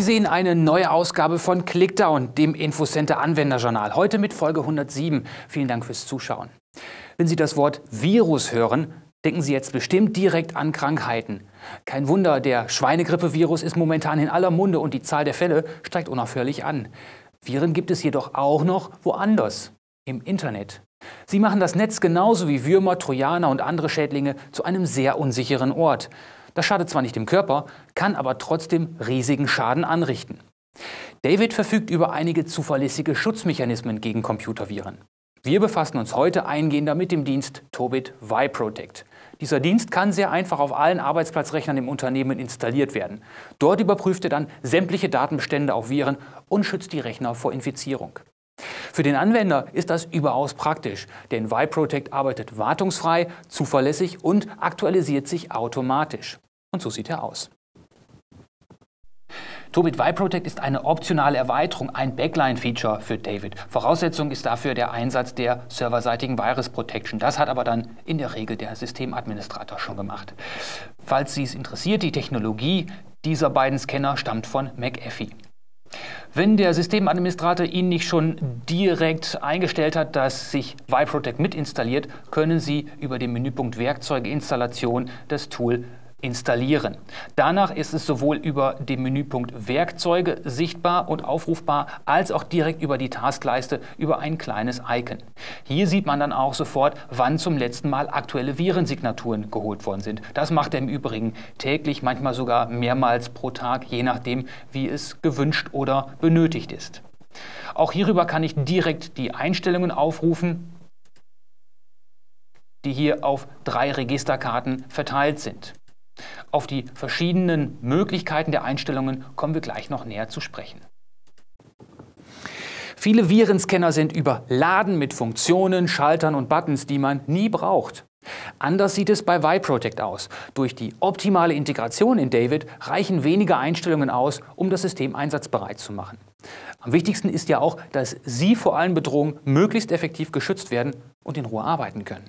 Sie sehen eine neue Ausgabe von Clickdown, dem Infocenter Anwenderjournal. Heute mit Folge 107. Vielen Dank fürs Zuschauen. Wenn Sie das Wort Virus hören, denken Sie jetzt bestimmt direkt an Krankheiten. Kein Wunder, der Schweinegrippevirus ist momentan in aller Munde und die Zahl der Fälle steigt unaufhörlich an. Viren gibt es jedoch auch noch woanders, im Internet. Sie machen das Netz genauso wie Würmer, Trojaner und andere Schädlinge zu einem sehr unsicheren Ort. Das schadet zwar nicht dem Körper, kann aber trotzdem riesigen Schaden anrichten. David verfügt über einige zuverlässige Schutzmechanismen gegen Computerviren. Wir befassen uns heute eingehender mit dem Dienst Tobit ViProtect. Dieser Dienst kann sehr einfach auf allen Arbeitsplatzrechnern im Unternehmen installiert werden. Dort überprüft er dann sämtliche Datenbestände auf Viren und schützt die Rechner vor Infizierung. Für den Anwender ist das überaus praktisch, denn ViProtect arbeitet wartungsfrei, zuverlässig und aktualisiert sich automatisch. Und so sieht er aus. Tobit ViProtect ist eine optionale Erweiterung, ein Backline-Feature für David. Voraussetzung ist dafür der Einsatz der serverseitigen Virus Protection. Das hat aber dann in der Regel der Systemadministrator schon gemacht. Falls Sie es interessiert, die Technologie dieser beiden Scanner stammt von McAfee. Wenn der Systemadministrator Ihnen nicht schon direkt eingestellt hat, dass sich ViProtect mit installiert, können Sie über den Menüpunkt Werkzeuge Installation das Tool installieren. Danach ist es sowohl über den Menüpunkt Werkzeuge sichtbar und aufrufbar, als auch direkt über die Taskleiste über ein kleines Icon. Hier sieht man dann auch sofort, wann zum letzten Mal aktuelle Virensignaturen geholt worden sind. Das macht er im Übrigen täglich, manchmal sogar mehrmals pro Tag, je nachdem, wie es gewünscht oder benötigt ist. Auch hierüber kann ich direkt die Einstellungen aufrufen, die hier auf drei Registerkarten verteilt sind. Auf die verschiedenen Möglichkeiten der Einstellungen kommen wir gleich noch näher zu sprechen. Viele Virenscanner sind überladen mit Funktionen, Schaltern und Buttons, die man nie braucht. Anders sieht es bei ViProtect aus. Durch die optimale Integration in David reichen wenige Einstellungen aus, um das System einsatzbereit zu machen. Am wichtigsten ist ja auch, dass Sie vor allen Bedrohungen möglichst effektiv geschützt werden und in Ruhe arbeiten können.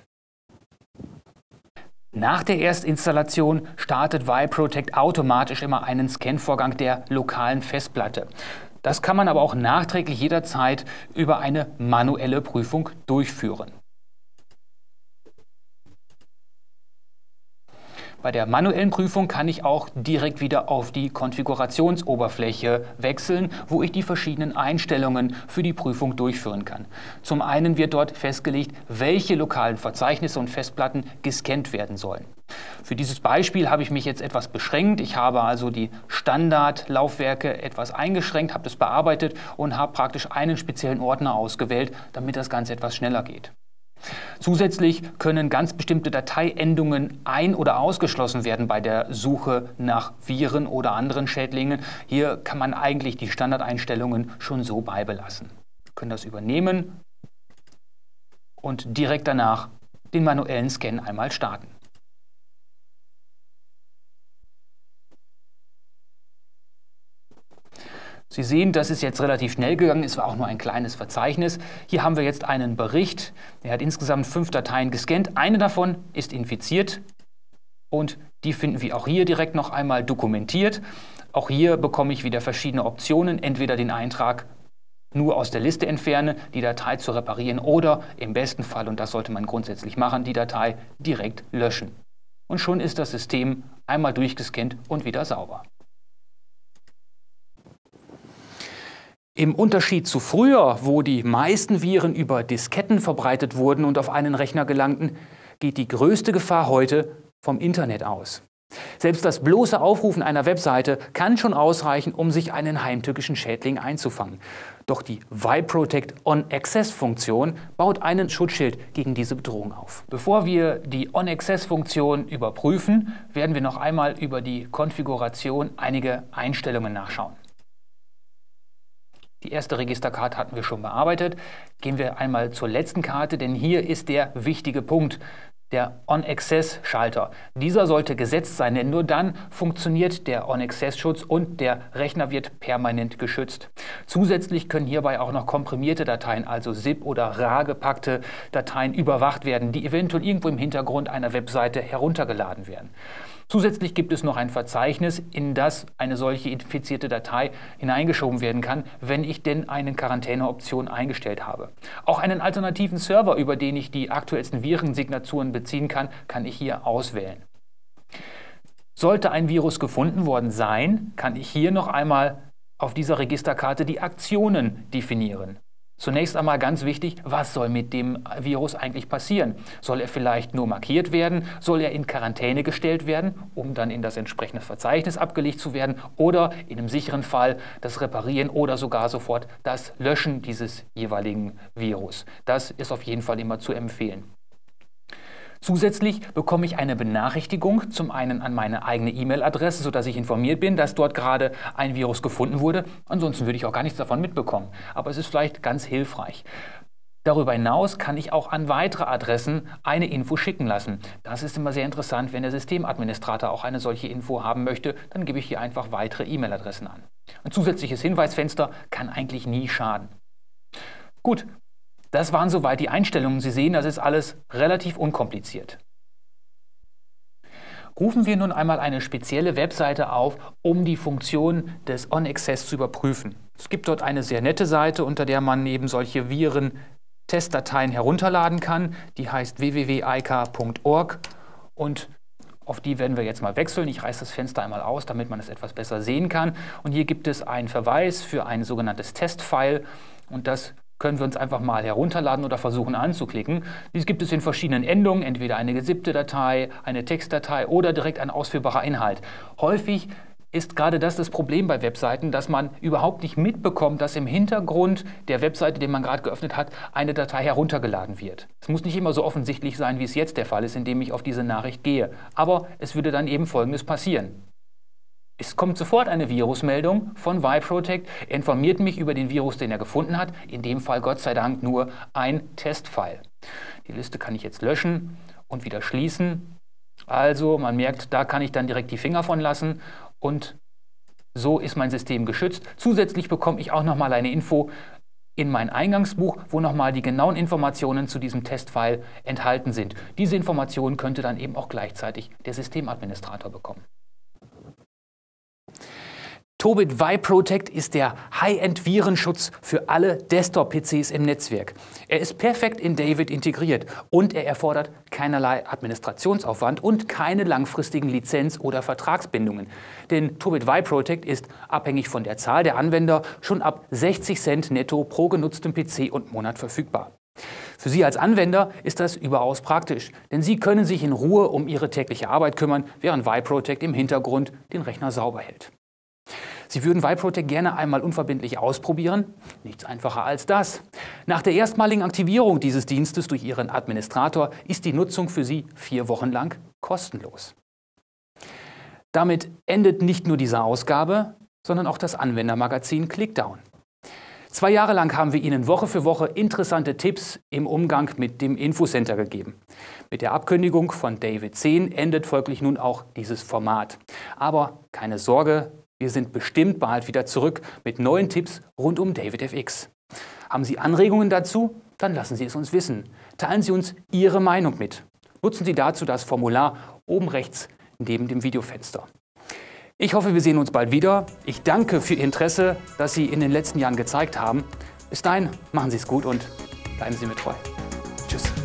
Nach der Erstinstallation startet ViProtect automatisch immer einen Scanvorgang der lokalen Festplatte. Das kann man aber auch nachträglich jederzeit über eine manuelle Prüfung durchführen. Bei der manuellen Prüfung kann ich auch direkt wieder auf die Konfigurationsoberfläche wechseln, wo ich die verschiedenen Einstellungen für die Prüfung durchführen kann. Zum einen wird dort festgelegt, welche lokalen Verzeichnisse und Festplatten gescannt werden sollen. Für dieses Beispiel habe ich mich jetzt etwas beschränkt. Ich habe also die Standardlaufwerke etwas eingeschränkt, habe das bearbeitet und habe praktisch einen speziellen Ordner ausgewählt, damit das Ganze etwas schneller geht. Zusätzlich können ganz bestimmte Dateiendungen ein- oder ausgeschlossen werden bei der Suche nach Viren oder anderen Schädlingen. Hier kann man eigentlich die Standardeinstellungen schon so beibelassen. Wir können das übernehmen und direkt danach den manuellen Scan einmal starten. Sie sehen, das ist jetzt relativ schnell gegangen, es war auch nur ein kleines Verzeichnis. Hier haben wir jetzt einen Bericht, der hat insgesamt fünf Dateien gescannt. Eine davon ist infiziert und die finden wir auch hier direkt noch einmal dokumentiert. Auch hier bekomme ich wieder verschiedene Optionen, entweder den Eintrag nur aus der Liste entfernen, die Datei zu reparieren oder im besten Fall, und das sollte man grundsätzlich machen, die Datei direkt löschen. Und schon ist das System einmal durchgescannt und wieder sauber. Im Unterschied zu früher, wo die meisten Viren über Disketten verbreitet wurden und auf einen Rechner gelangten, geht die größte Gefahr heute vom Internet aus. Selbst das bloße Aufrufen einer Webseite kann schon ausreichen, um sich einen heimtückischen Schädling einzufangen. Doch die ViProtect On-Access-Funktion baut einen Schutzschild gegen diese Bedrohung auf. Bevor wir die On-Access-Funktion überprüfen, werden wir noch einmal über die Konfiguration einige Einstellungen nachschauen. Die erste Registerkarte hatten wir schon bearbeitet. Gehen wir einmal zur letzten Karte, denn hier ist der wichtige Punkt, der On-Access-Schalter. Dieser sollte gesetzt sein, denn nur dann funktioniert der On-Access-Schutz und der Rechner wird permanent geschützt. Zusätzlich können hierbei auch noch komprimierte Dateien, also ZIP oder RAR gepackte Dateien überwacht werden, die eventuell irgendwo im Hintergrund einer Webseite heruntergeladen werden. Zusätzlich gibt es noch ein Verzeichnis, in das eine solche infizierte Datei hineingeschoben werden kann, wenn ich denn eine Quarantäneoption eingestellt habe. Auch einen alternativen Server, über den ich die aktuellsten Virensignaturen beziehen kann, kann ich hier auswählen. Sollte ein Virus gefunden worden sein, kann ich hier noch einmal auf dieser Registerkarte die Aktionen definieren. Zunächst einmal ganz wichtig, was soll mit dem Virus eigentlich passieren? Soll er vielleicht nur markiert werden? Soll er in Quarantäne gestellt werden, um dann in das entsprechende Verzeichnis abgelegt zu werden? Oder in einem sicheren Fall das Reparieren oder sogar sofort das Löschen dieses jeweiligen Virus? Das ist auf jeden Fall immer zu empfehlen. Zusätzlich bekomme ich eine Benachrichtigung, zum einen an meine eigene E-Mail-Adresse, sodass ich informiert bin, dass dort gerade ein Virus gefunden wurde. Ansonsten würde ich auch gar nichts davon mitbekommen. Aber es ist vielleicht ganz hilfreich. Darüber hinaus kann ich auch an weitere Adressen eine Info schicken lassen. Das ist immer sehr interessant, wenn der Systemadministrator auch eine solche Info haben möchte, dann gebe ich hier einfach weitere E-Mail-Adressen an. Ein zusätzliches Hinweisfenster kann eigentlich nie schaden. Gut, das waren soweit die Einstellungen. Sie sehen, das ist alles relativ unkompliziert. Rufen wir nun einmal eine spezielle Webseite auf, um die Funktion des On-Access zu überprüfen. Es gibt dort eine sehr nette Seite, unter der man eben solche Viren-Testdateien herunterladen kann. Die heißt www.ica.org und auf die werden wir jetzt mal wechseln. Ich reiße das Fenster einmal aus, damit man es etwas besser sehen kann. Und hier gibt es einen Verweis für ein sogenanntes Testfile und das können wir uns einfach mal herunterladen oder versuchen anzuklicken. Dies gibt es in verschiedenen Endungen, entweder eine gesippte Datei, eine Textdatei oder direkt ein ausführbarer Inhalt. Häufig ist gerade das das Problem bei Webseiten, dass man überhaupt nicht mitbekommt, dass im Hintergrund der Webseite, die man gerade geöffnet hat, eine Datei heruntergeladen wird. Es muss nicht immer so offensichtlich sein, wie es jetzt der Fall ist, indem ich auf diese Nachricht gehe. Aber es würde dann eben Folgendes passieren. Es kommt sofort eine Virusmeldung von Viprotect. Er informiert mich über den Virus, den er gefunden hat. In dem Fall Gott sei Dank nur ein Testfile. Die Liste kann ich jetzt löschen und wieder schließen. Also man merkt, da kann ich dann direkt die Finger von lassen und so ist mein System geschützt. Zusätzlich bekomme ich auch nochmal eine Info in mein Eingangsbuch, wo nochmal die genauen Informationen zu diesem Testfile enthalten sind. Diese Informationen könnte dann eben auch gleichzeitig der Systemadministrator bekommen. Tobit Protect ist der High-End-Virenschutz für alle Desktop-PCs im Netzwerk. Er ist perfekt in David integriert und er erfordert keinerlei Administrationsaufwand und keine langfristigen Lizenz- oder Vertragsbindungen. Denn Tobit Protect ist abhängig von der Zahl der Anwender schon ab 60 Cent netto pro genutztem PC und Monat verfügbar. Für Sie als Anwender ist das überaus praktisch, denn Sie können sich in Ruhe um Ihre tägliche Arbeit kümmern, während Protect im Hintergrund den Rechner sauber hält. Sie würden Viprotect gerne einmal unverbindlich ausprobieren? Nichts einfacher als das. Nach der erstmaligen Aktivierung dieses Dienstes durch Ihren Administrator ist die Nutzung für Sie vier Wochen lang kostenlos. Damit endet nicht nur diese Ausgabe, sondern auch das Anwendermagazin Clickdown. Zwei Jahre lang haben wir Ihnen Woche für Woche interessante Tipps im Umgang mit dem Infocenter gegeben. Mit der Abkündigung von David 10 endet folglich nun auch dieses Format. Aber keine Sorge, wir sind bestimmt bald wieder zurück mit neuen Tipps rund um DavidFX. Haben Sie Anregungen dazu? Dann lassen Sie es uns wissen. Teilen Sie uns Ihre Meinung mit. Nutzen Sie dazu das Formular oben rechts neben dem Videofenster. Ich hoffe, wir sehen uns bald wieder. Ich danke für Ihr Interesse, das Sie in den letzten Jahren gezeigt haben. Bis dahin, machen Sie es gut und bleiben Sie mir treu. Tschüss.